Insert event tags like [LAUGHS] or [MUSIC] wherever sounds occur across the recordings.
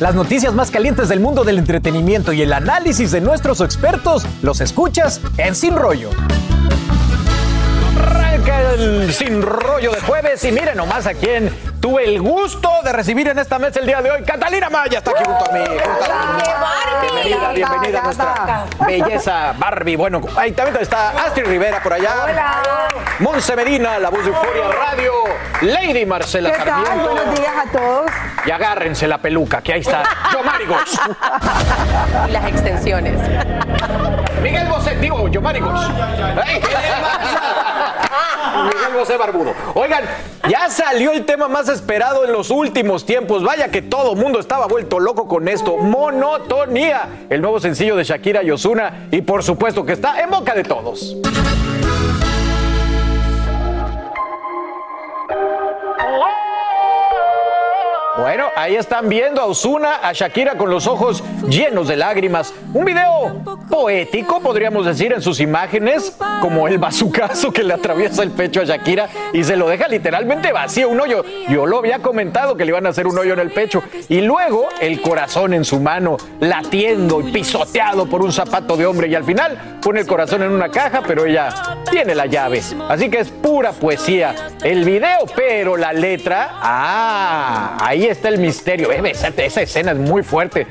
Las noticias más calientes del mundo del entretenimiento y el análisis de nuestros expertos los escuchas en Sin Rollo. Arranca el Sin Rollo de jueves y miren nomás a quién tuve el gusto de recibir en esta mesa el día de hoy. Catalina Maya está aquí junto a mí. junto a mí. Bienvenida, bienvenida a nuestra belleza Barbie. Bueno, ahí también está Astrid Rivera por allá. Hola. Monse Medina, la voz de Euforia Radio. Lady Marcela ¿Qué tal? Sarmiento. Buenos días a todos. Y agárrense la peluca, que ahí está. [LAUGHS] Yo Marigos. y las extensiones. Miguel Bosé, digo, yo Marigos. [LAUGHS] Ey. Miguel Barbudo. Oigan, ya salió el tema más esperado en los últimos tiempos. Vaya que todo mundo estaba vuelto loco con esto. Monotonía. El nuevo sencillo de Shakira y Ozuna. Y por supuesto que está en boca de todos. Bueno, ahí están viendo a Osuna, a Shakira con los ojos llenos de lágrimas. Un video poético, podríamos decir, en sus imágenes, como el bazucazo que le atraviesa el pecho a Shakira y se lo deja literalmente vacío, un hoyo. Yo lo había comentado que le iban a hacer un hoyo en el pecho. Y luego el corazón en su mano, latiendo y pisoteado por un zapato de hombre. Y al final pone el corazón en una caja, pero ella tiene la llave. Así que es pura poesía. El video, pero la letra, ah, ahí está el misterio. Eh, esa, esa escena es muy fuerte.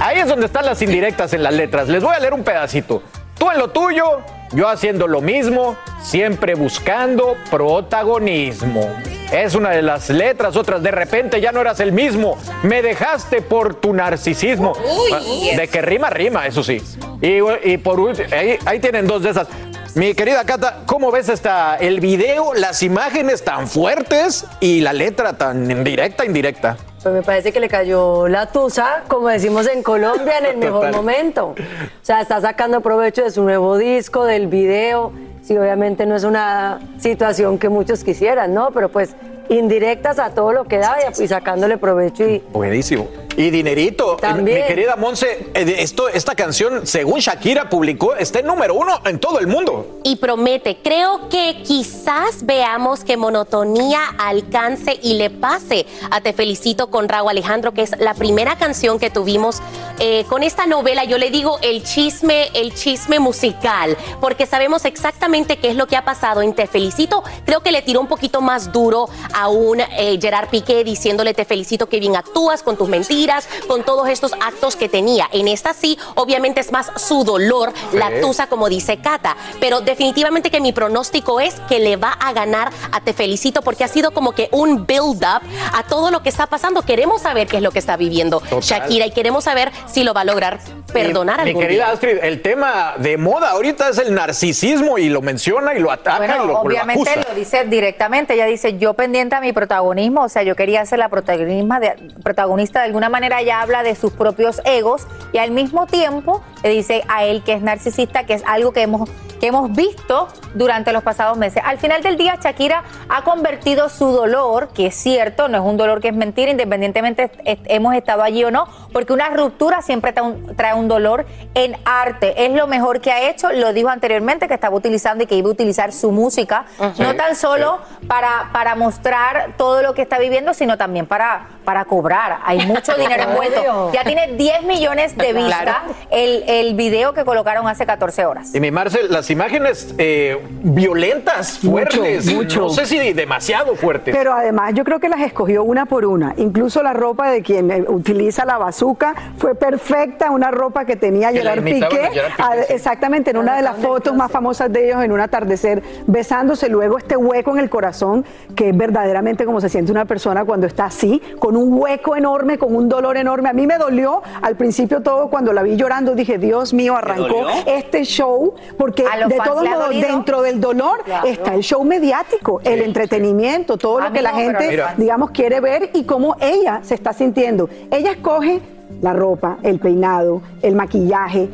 Ahí es donde están las indirectas en las letras. Les voy a leer un pedacito. Tú en lo tuyo, yo haciendo lo mismo, siempre buscando protagonismo. Es una de las letras, otras, de repente ya no eras el mismo, me dejaste por tu narcisismo. Ah, de que rima, rima, eso sí. Y, y por último, ahí, ahí tienen dos de esas. Mi querida Cata, ¿cómo ves esta, el video, las imágenes tan fuertes y la letra tan directa, indirecta? Pues me parece que le cayó la tusa, como decimos en Colombia, en el mejor momento. O sea, está sacando provecho de su nuevo disco, del video. Sí, obviamente no es una situación que muchos quisieran, ¿no? Pero pues indirectas a todo lo que da y, y sacándole provecho y Buenísimo. Y dinerito. También. Mi querida Monse, eh, esto, esta canción, según Shakira publicó, está en número uno en todo el mundo. Y promete, creo que quizás veamos que monotonía alcance y le pase a Te Felicito con Raúl Alejandro, que es la primera canción que tuvimos eh, con esta novela. Yo le digo el chisme, el chisme musical, porque sabemos exactamente qué es lo que ha pasado en Te Felicito. Creo que le tiró un poquito más duro a un eh, Gerard Piqué diciéndole Te felicito que bien actúas con tus mentiras, con todos estos actos que tenía. En esta sí, obviamente es más su dolor, la tusa, como dice Cata. Pero definitivamente que mi pronóstico es que le va a ganar a Te Felicito porque ha sido como que un build-up a todo lo que está pasando. Queremos saber qué es lo que está viviendo Total. Shakira y queremos saber si lo va a lograr perdonar Mi algún querida día. Astrid, el tema de moda ahorita es el narcisismo y lo menciona y lo ataca y Bueno, lo, lo obviamente acusa. lo dice directamente. Ella dice, yo pendiente a mi protagonismo, o sea, yo quería ser la protagonista de, protagonista. De alguna manera ella habla de sus propios egos y al mismo tiempo le dice a él que es narcisista, que es algo que hemos que hemos visto durante los pasados meses. Al final del día, Shakira ha convertido su dolor, que es cierto, no es un dolor que es mentira, independientemente est- hemos estado allí o no, porque una ruptura siempre trae un, trae un dolor en arte. Es lo mejor que ha hecho, lo dijo anteriormente, que estaba utilizando y que iba a utilizar su música, no tan solo para, para mostrar todo lo que está viviendo, sino también para, para cobrar. Hay [LAUGHS] mucho dinero envuelto. Ya tiene 10 millones de vistas Claro. el, el video que colocaron hace 14 horas. Y mi Marcel, las imágenes eh, violentas, fuertes. mucho. No sé si demasiado fuertes. Pero además yo creo que las escogió una por una. Incluso la ropa de quien eh, utiliza la bazuca fue perfecta, una ropa que tenía Que Gerard Piqué. a Gerard Piqué, a- sí. Exactamente, en una de las fotos más famosas de ellos, en un atardecer, besándose. Luego este hueco en el corazón, que es verdaderamente como se siente una persona cuando está así, con un hueco enorme, con un dolor enorme. A mí me dolió al principio todo cuando la vi llorando. Dije, Dios mío, arrancó este show, porque ¿A los de todos modos, dentro del dolor Claro. está el show mediático, el entretenimiento, todo A lo que la no, gente, Mira. digamos, quiere ver y cómo ella se está sintiendo. Ella escoge la ropa, el peinado, el maquillaje,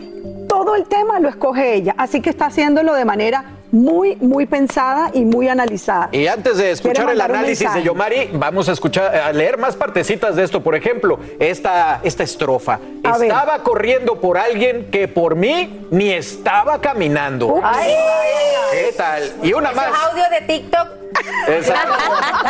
todo el tema lo escoge ella, así que está haciéndolo de manera muy, muy pensada y muy analizada. Y antes de escuchar el análisis de. Yomari, vamos a escuchar, a leer más partecitas de esto. Por ejemplo, esta, esta estrofa. A ver. estaba corriendo por alguien que por mí ni estaba caminando. Ups. ¿Qué tal? Y una más. audios de TikTok. Exacto.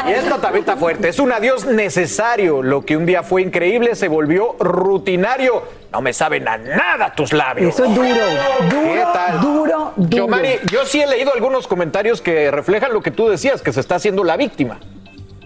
Y esta también está fuerte. Es un adiós necesario. Lo que un día fue increíble se volvió rutinario. No me saben a nada tus labios. Eso es duro, ¿Qué duro, tal? duro, duro. Yomari, yo sí he leído algunos comentarios que reflejan lo que tú decías, que se está haciendo la víctima.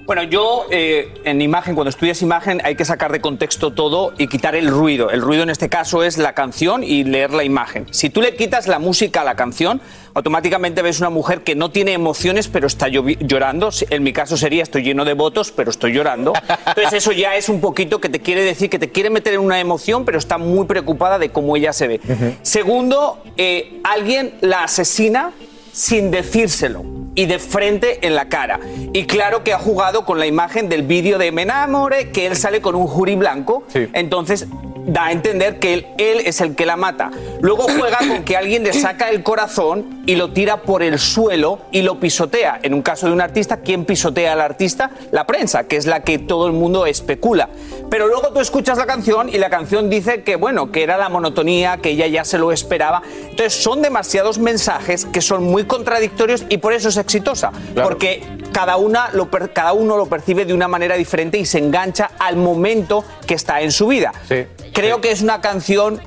Bueno, yo eh, en imagen, cuando estudias imagen, hay que sacar de contexto todo y quitar el ruido. El ruido en este caso es la canción y leer la imagen. Si tú le quitas la música a la canción, automáticamente ves una mujer que no tiene emociones, pero está llorando. En mi caso sería estoy lleno de votos, pero estoy llorando. Entonces eso ya es un poquito que te quiere decir que te quiere meter en una emoción, pero está muy preocupada de cómo ella se ve. Segundo, eh, alguien la asesina sin decírselo y de frente en la cara. Y claro que ha jugado con la imagen del vídeo de Me enamore, que él sale con un jury blanco. Sí. Entonces da a entender que él, él es el que la mata. Luego juega con que alguien le saca el corazón y lo tira por el suelo y lo pisotea. En un caso de un artista, ¿quién pisotea al artista? La prensa, que es la que todo el mundo especula. Pero luego tú escuchas la canción y la canción dice que, bueno, que era la monotonía, que ella ya se lo esperaba. Entonces son demasiados mensajes que son muy contradictorios y por eso es exitosa. Claro. Porque cada, una lo per- cada uno lo percibe de una manera diferente y se engancha al momento que está en su vida. Sí. Creo que es una canción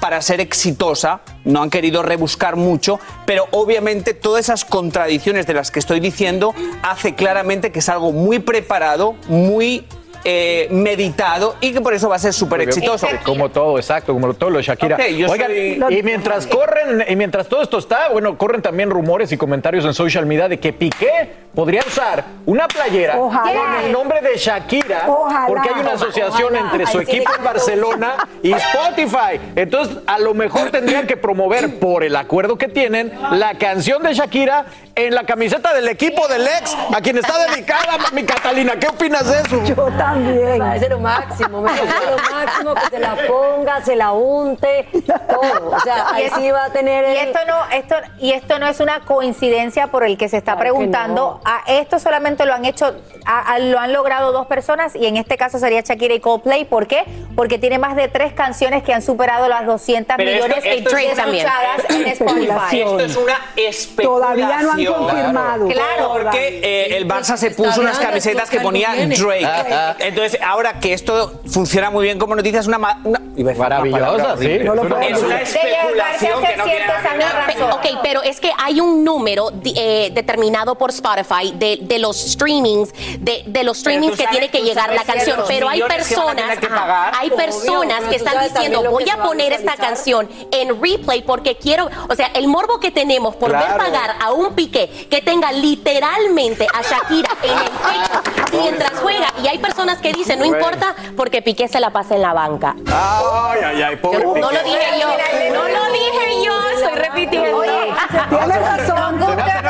para ser exitosa, no han querido rebuscar mucho, pero obviamente todas esas contradicciones de las que estoy diciendo hace claramente que es algo muy preparado, muy eh, meditado y que por eso va a ser súper exitoso. Como todo, exacto, como todo lo de Shakira. Ok, yo Oigan, soy- y mientras corren, y mientras todo esto está, bueno, corren también rumores y comentarios en social media de que Piqué podría usar una playera Ojalá. con el nombre de Shakira, Ojalá. porque hay una asociación Ojalá. entre su Ay, sí, equipo en Barcelona y Spotify. Entonces, a lo mejor tendrían que promover por el acuerdo que tienen la canción de Shakira en la camiseta del equipo del ex, a quien está dedicada, mi Catalina. ¿Qué opinas de eso? Yo también. Me parece lo máximo, me parece lo máximo que se la ponga, se la unte, todo. O sea, ahí sí va a tener Y esto no, esto, y esto no es una coincidencia por el que se está Claro que preguntando. A esto solamente lo han hecho, a- a- lo han logrado dos personas y en este caso sería Shakira y Coldplay. ¿Por qué? Porque tiene más de tres canciones que han superado las 200 Pero esto- millones esto de es- escuchadas en Spotify. Esto es una especulación. Todavía no han confirmado. Claro. Porque eh, el Barça se puso unas camisetas que ponía algo viene. Drake. Entonces, ahora que esto funciona muy bien como noticia, es una, ma- una- Maravillosa, palabra sí. No lo puedo Es una especulación que no tiene 600 nada que años ver. razón. Ok, pero es que hay un número eh, determinado por Spotify de, de los streamings, de, de los streamings que tiene que llegar la canción, pero hay personas, que ajá, hay personas que están diciendo que voy a poner esta visualizar". canción en replay porque quiero, o sea, el morbo que tenemos por ver pagar a un piqué que tenga literalmente a Shakira en el pecho mientras juega. Y hay personas que dicen no importa porque Piqué se la pasa en la banca. Ay, ay, ay, pobre Yo- no lo dije yo, no lo dije yo, estoy repitiendo. [LAUGHS] Tienes razón.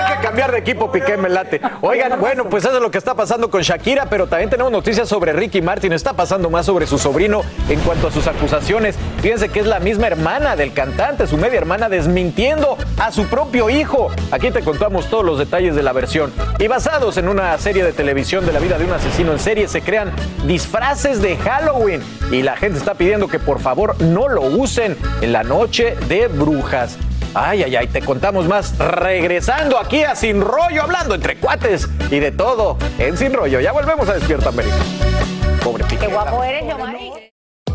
Que cambiar de equipo, Piqué, me late. Oigan, bueno, pues eso es lo que está pasando con Shakira, pero también tenemos noticias sobre Ricky Martin. Está pasando más sobre su sobrino en cuanto a sus acusaciones. Fíjense que es la misma hermana del cantante, su media hermana, desmintiendo a su propio hijo. Aquí te contamos todos los detalles de la versión. Y basados en una serie de televisión de la vida de un asesino en serie, se crean disfraces de Halloween. Y la gente está pidiendo que por favor no lo usen en la noche de brujas. Ay, ay, ay, te contamos más regresando aquí a Sin Rollo, hablando entre cuates y de todo en Sin Rollo. Ya volvemos a Despierta América. Pobre. Qué guapo eres, Yomari.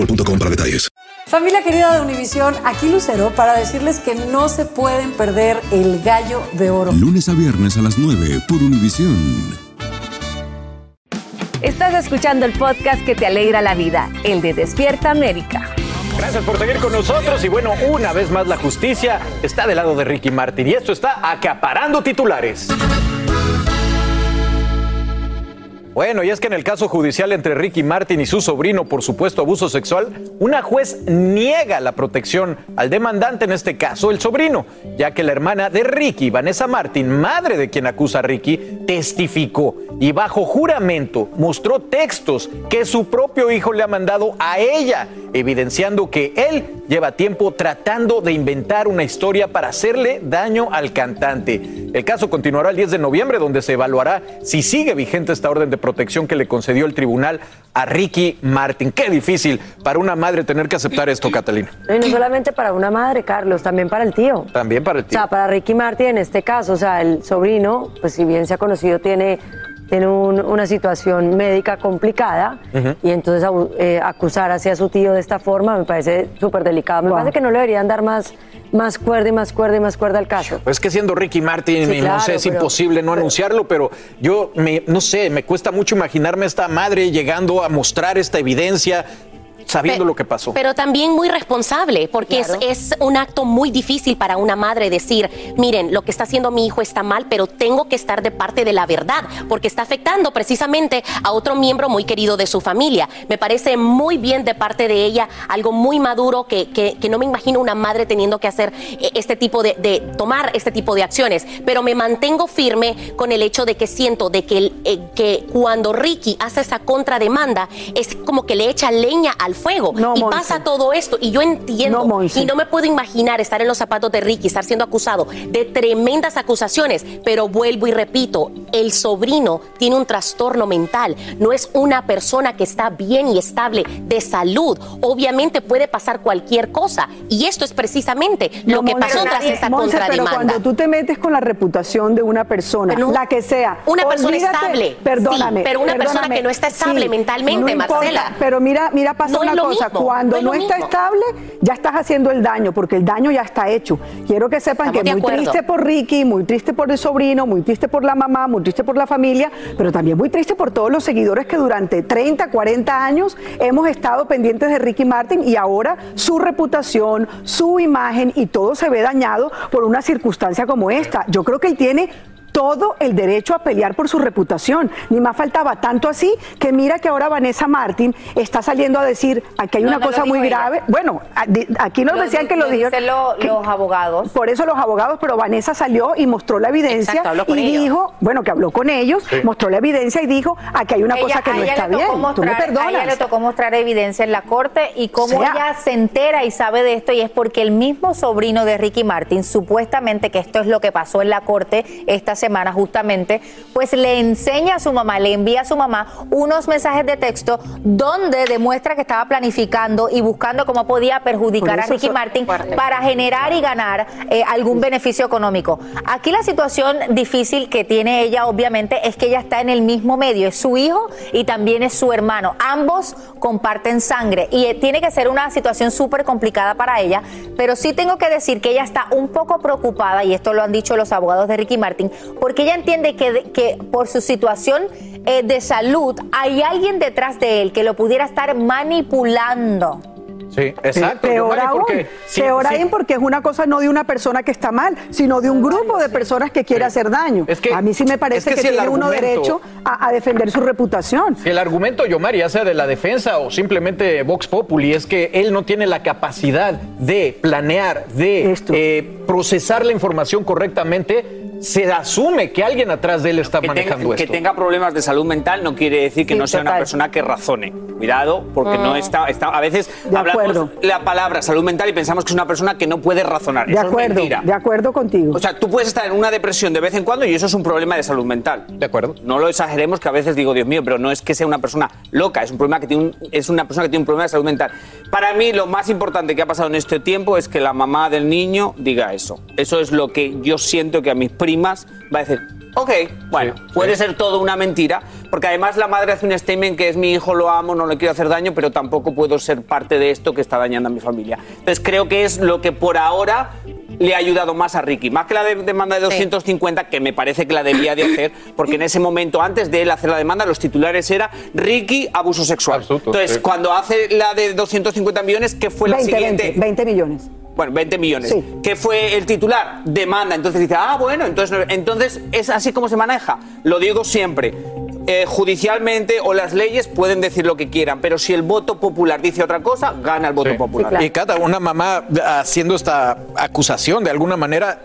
boostmobile.com para detalles. Familia querida de Univisión, aquí Lucero para decirles que no se pueden perder el gallo de oro. Lunes a viernes a las 9 por Univisión. Estás escuchando el podcast que te alegra la vida, el de Despierta América. Gracias por seguir con nosotros y bueno, una vez más la justicia está del lado de Ricky Martin y esto está acaparando titulares. Bueno, y es que en el caso judicial entre Ricky Martin y su sobrino por supuesto abuso sexual, una juez niega la protección al demandante, en este caso el sobrino, ya que la hermana de Ricky, Vanessa Martin, madre de quien acusa a Ricky, testificó y bajo juramento mostró textos que su propio hijo le ha mandado a ella, evidenciando que él lleva tiempo tratando de inventar una historia para hacerle daño al cantante. El caso continuará el 10 de noviembre, donde se evaluará si sigue vigente esta orden de protección que le concedió el tribunal a Ricky Martin. Qué difícil para una madre tener que aceptar esto, Catalina. Y no solamente para una madre, Carlos, también para el tío. También para el O tío. sea, para Ricky Martin en este caso, o sea, el sobrino, pues si bien se ha conocido, tiene, tiene un- una situación médica complicada y entonces eh, acusar hacia su tío de esta forma me parece súper delicado. Me parece que no le deberían dar más, más cuerda y más cuerda y más cuerda al caso. Pues que siendo Ricky Martin, Sí, no sé, es pero- imposible no anunciarlo, pero yo, me, no sé, me cuesta mucho imaginarme a esta madre llegando a mostrar esta evidencia sabiendo Pe- lo que pasó. Pero también muy responsable, porque es, es un acto muy difícil para una madre decir, miren, lo que está haciendo mi hijo está mal, pero tengo que estar de parte de la verdad, porque está afectando precisamente a otro miembro muy querido de su familia. Me parece muy bien de parte de ella, algo muy maduro, que, que- que no me imagino una madre teniendo que hacer eh, este tipo de, de- tomar este tipo de acciones, pero me mantengo firme con el hecho de que siento de que, eh, que cuando Ricky hace esa contrademanda, es como que le echa leña al fuego y Monse. pasa todo esto y yo entiendo y no me puedo imaginar estar en los zapatos de Ricky, estar siendo acusado de tremendas acusaciones, pero vuelvo y repito, el sobrino tiene un trastorno mental, no es una persona que está bien y estable de salud, obviamente puede pasar cualquier cosa y esto es precisamente lo que Monse, pasó tras esa Monse, pero contrademanda. cuando tú te metes con la reputación de una persona, Pero la que sea, Una persona olvídate- estable, perdóname, sí, pero una persona que no está estable mentalmente, no importa, Marcela. Pero mira, mira, pasa No una cosa, mismo, cuando no está mismo. estable, ya estás haciendo el daño, porque el daño ya está hecho. Quiero que sepan Estamos que muy acuerdo. triste por Ricky, muy triste por el sobrino, muy triste por la mamá, muy triste por la familia, pero también muy triste por todos los seguidores que durante 30, 40 años hemos estado pendientes de Ricky Martin y ahora su reputación, su imagen y todo se ve dañado por una circunstancia como esta. Yo creo que él tiene todo el derecho a pelear por su reputación. Ni más faltaba tanto así que mira que ahora Vanessa Martin está saliendo a decir aquí hay No, una no cosa muy ella. grave. Bueno, aquí nos Lo decían que lo, lo dijeron. lo- los abogados. Por eso los abogados, pero Vanessa salió y mostró la evidencia Exacto, y ellos. dijo, bueno, que habló con ellos, Sí. mostró la evidencia y dijo aquí hay una Ella- cosa que no ella está le tocó bien. Tú me mostrar- A ella perdonas. le tocó mostrar evidencia en la corte y cómo Sea. ella se entera y sabe de esto y es porque el mismo sobrino de Ricky Martin, supuestamente que esto es lo que pasó en la corte esta semana justamente, pues le enseña a su mamá, le envía a su mamá unos mensajes de texto donde demuestra que estaba planificando y buscando cómo podía perjudicar a Ricky so- Martin para generar y ganar eh, algún beneficio económico. Aquí la situación difícil que tiene ella, obviamente, es que ella está en el mismo medio. Es su hijo y también es su hermano. Ambos comparten sangre y eh, tiene que ser una situación súper complicada para ella. Pero sí tengo que decir que ella está un poco preocupada, y esto lo han dicho los abogados de Ricky Martin, porque ella entiende que, que por su situación eh, de salud hay alguien detrás de él que lo pudiera estar manipulando. Sí, exacto. Peor Giovanni, aún, porque sí, peor sí. aún porque es una cosa no de una persona que está mal, sino de un grupo de personas que quiere hacer daño. a mí sí me parece es que, que si tiene uno derecho a, a defender su reputación. Si el argumento, Yomar, ya sea de la defensa o simplemente Vox Populi, es que él no tiene la capacidad de planear, de eh, procesar la información correctamente, se asume que alguien atrás de él está que manejando tenga, que esto. tenga problemas de salud mental no quiere decir que Sí, no sea una persona que razone. Cuidado, porque no está, está. A veces De hablamos acuerdo. la palabra salud mental y pensamos que es una persona que no puede razonar. De Eso acuerdo, es mentira. de acuerdo contigo. O sea, tú puedes estar en una depresión de vez en cuando y eso es un problema de salud mental. De acuerdo. No lo exageremos, que a veces digo, Dios mío, pero no es que sea una persona loca, es un problema que tiene un- es una persona que tiene un problema de salud mental. Para mí, lo más importante que ha pasado en este tiempo es que la mamá del niño diga eso. Eso es lo que yo siento que a mis primas va a decir. Ok, bueno, Sí, puede sí. ser todo una mentira, porque además la madre hace un statement que es mi hijo, lo amo, no le quiero hacer daño, pero tampoco puedo ser parte de esto que está dañando a mi familia. Entonces creo que es lo que por ahora le ha ayudado más a Ricky, más que la de- demanda de 250, que me parece que la debía de hacer, porque en ese momento, antes de él hacer la demanda, los titulares era Ricky, abuso sexual. Absoluto, Entonces, sí. cuando hace la de 250 millones, ¿qué fue la 20, siguiente? 20, 20 millones. Bueno, 20 millones. Sí. ¿Qué fue el titular? Demanda. Entonces dice, ah, bueno, entonces, entonces es así como se maneja. Lo digo siempre. Eh, judicialmente o las leyes pueden decir lo que quieran, pero si el voto popular dice otra cosa, gana el voto Sí. popular. Y cada una mamá haciendo esta acusación de alguna manera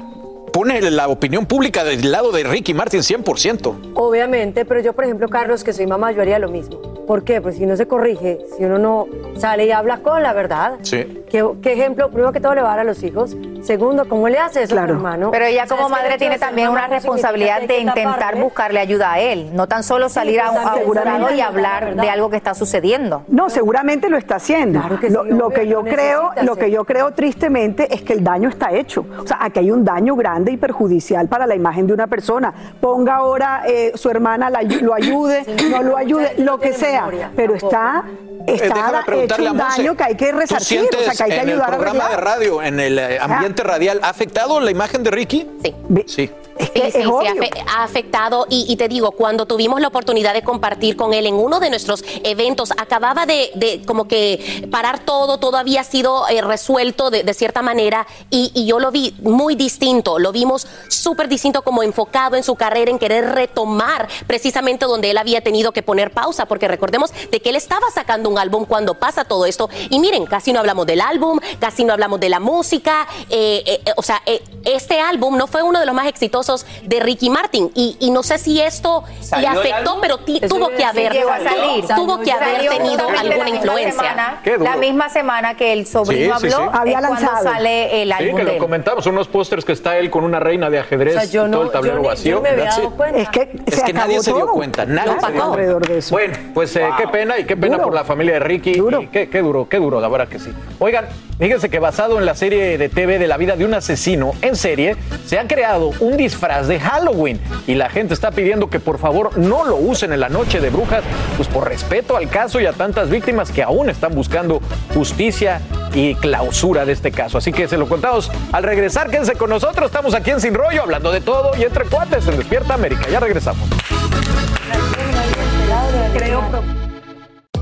pone la opinión pública del lado de Ricky Martin 100%. Obviamente, pero yo, por ejemplo, Carlos, que soy mamá, yo haría lo mismo. ¿Por qué? Pues si no se corrige, si uno no sale y habla con la verdad. Sí. ¿Qué, qué ejemplo, primero que todo, le va a dar a los hijos? Segundo, ¿cómo le hace eso a Claro. su hermano? Pero ella como madre tiene también una responsabilidad de intentar taparle. buscarle ayuda a él, no tan solo salir a, a un jurado y hablar de algo que está sucediendo. No, seguramente lo está haciendo. Claro que lo, sí, lo obvio, que yo creo, lo que yo creo tristemente es que el daño está hecho. O sea, aquí hay un daño grande y perjudicial para la imagen de una persona. Ponga ahora eh, su hermana la lo ayude, Sí, no lo ayude, lo que sea, memoria, pero tampoco. está Eh, está hecho un Monse, daño que hay que ¿tú resarcir, o sea, que hay que en el ayudar a programa de radio, en el eh, ambiente radial, ha afectado la imagen de Ricky? Sí. Sí. Es que Sí, es sí, obvio. ha, afe- ha afectado y, y te digo, cuando tuvimos la oportunidad de compartir con él en uno de nuestros eventos, acababa de, de como que parar todo, todo había sido eh, resuelto de, de cierta manera y, y yo lo vi muy distinto, lo vimos súper distinto como enfocado en su carrera, en querer retomar precisamente donde él había tenido que poner pausa, porque recordemos de que él estaba sacando un álbum cuando pasa todo esto y miren, casi no hablamos del álbum, casi no hablamos de la música, eh, eh, o sea, este álbum no fue uno de los más exitosos de Ricky Martin y, y no sé si esto le ¿Salió el afectó, pero tuvo que haber, llegó a salir. tuvo que haber Salió tenido alguna influencia. la misma semana que el sobrino Sí, sí, habló sí. Había lanzado. sale el Sí, álbum que de lo él. comentamos, unos pósters que está él con una reina de O ajedrez sea, yo y no, todo el tablero yo ni- vacío. yo me había That's dado it. cuenta. Es que, Es que nadie se dio todo. cuenta, nadie se dio cuenta. alrededor de eso. Bueno, pues eh, qué pena y qué pena Duro. por la familia de Ricky. Duro. Y qué, qué duro, qué duro, la verdad que sí. Oigan, fíjense que basado en la serie de TV de la vida de un asesino en serie, se ha creado un disfraz de Halloween y la gente está pidiendo que por favor no lo usen en la noche de brujas, pues por respeto al caso y a tantas víctimas que aún están buscando justicia y clausura de este caso. Así que se lo contamos al regresar. Quédense con nosotros. Estamos aquí en Sin Rollo hablando de todo y entre cuates en Despierta América. Ya regresamos.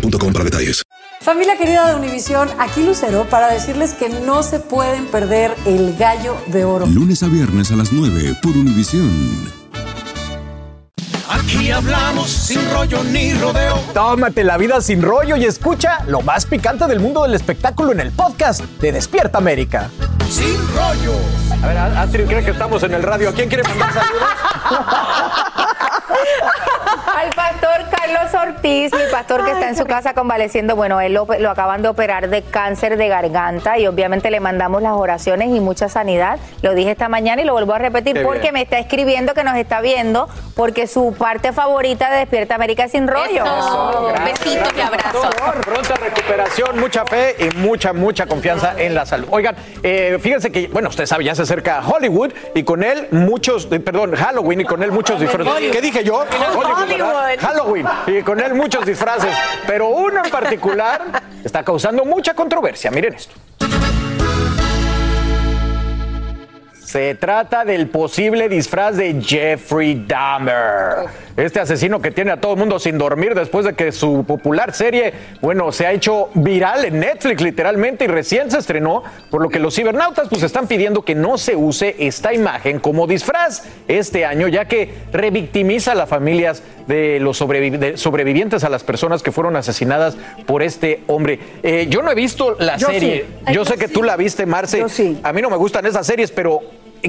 boostmobile.com para detalles. Familia querida de Univisión, aquí Lucero para decirles que no se pueden perder el gallo de oro. Lunes a viernes a las 9 por Univisión. Aquí hablamos sin rollo ni rodeo. Tómate la vida sin rollo y escucha lo más picante del mundo del espectáculo en el podcast de Despierta América. Sin rollo. A ver, Astrid cree que estamos en el radio. ¿A quién quiere mandar saludos? [LAUGHS] Al pastor Carlos Ortiz, mi pastor que está en su casa convaleciendo, bueno, él lo, lo acaban de operar de cáncer de garganta y obviamente le mandamos las oraciones y mucha sanidad. Lo dije esta mañana y lo vuelvo a repetir Qué porque bien. me está escribiendo que nos está viendo porque su parte favorita de Despierta América es sin rollo. Eso. Besitos y abrazos. Pronta recuperación, mucha fe y mucha, mucha confianza en la salud. Oigan, eh, fíjense que, bueno, usted sabe, ya se acerca Hollywood y con él muchos, eh, perdón, Halloween y con él muchos disfraces. ¿Qué dije yo? Hollywood, ¿verdad? Halloween y con él muchos disfraces. Pero uno en particular está causando mucha controversia. Miren esto. Se trata del posible disfraz de Jeffrey Dahmer. Este asesino que tiene a todo el mundo sin dormir después de que su popular serie, bueno, se ha hecho viral en Netflix literalmente y recién se estrenó, por lo que los cibernautas pues están pidiendo que no se use esta imagen como disfraz este año, ya que revictimiza a las familias de los de sobrevivientes a las personas que fueron asesinadas por este hombre. Eh, yo no he visto la Yo serie. sí. Yo sé que tú la viste, Marce. A mí no me gustan esas series, pero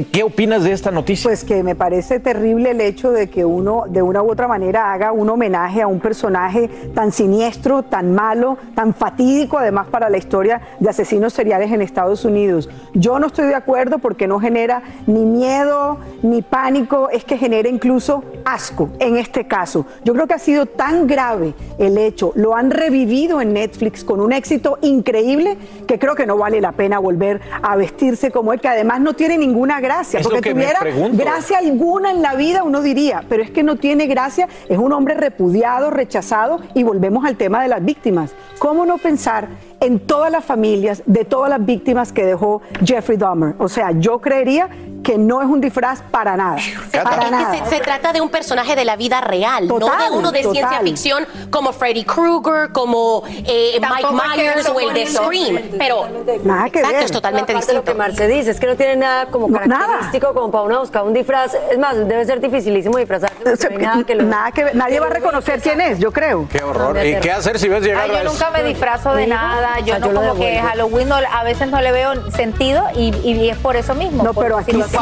¿qué opinas de esta noticia? Pues que me parece terrible el hecho de que uno de una u otra manera haga un homenaje a un personaje tan siniestro, tan malo, tan fatídico además para la historia de asesinos seriales en Estados Unidos. Yo no estoy de acuerdo porque no genera ni miedo ni pánico, es que genera incluso asco en este caso. Yo creo que ha sido tan grave el hecho, lo han revivido en Netflix con un éxito increíble que creo que no vale la pena volver a vestirse como él, que además no tiene ninguna gracia, Es porque tuviera gracia alguna en la vida uno diría, pero es que no tiene gracia, es un hombre repudiado, rechazado y volvemos al tema de las víctimas. ¿Cómo no pensar en todas las familias de todas las víctimas que dejó Jeffrey Dahmer? O sea, yo creería que no es un disfraz para nada. Para Es que se, se trata de un personaje de la vida real, no de uno de ciencia ficción como Freddy Krueger, como eh, Mike Myers o el de Scream. Pero Nada que exacto, ver. es totalmente de distinto. Lo que Marce dice es que no tiene nada como característico como para uno buscar un disfraz. Es más, debe ser dificilísimo disfrazarse. porque no nada que lo- [LAUGHS] Nada que ver, nadie va a reconocer quién es, yo creo. Qué horror. ¿Y qué hacer si ves llegar Ay, yo nunca me disfrazo de nada. Yo no como que. Halloween no- a veces no le veo sentido y, y es por eso mismo. No, por pero aquí sí.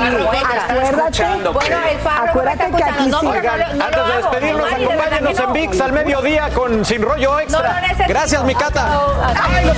Bueno, el párroco acuérdate me está que aquí escuchando. sí. No, pero Oigan, no, lo- no antes de despedirnos, acompáñenos en. VIX al mediodía con Sin Rollo Extra. No lo necesito. Gracias, mi Cata. Ay, los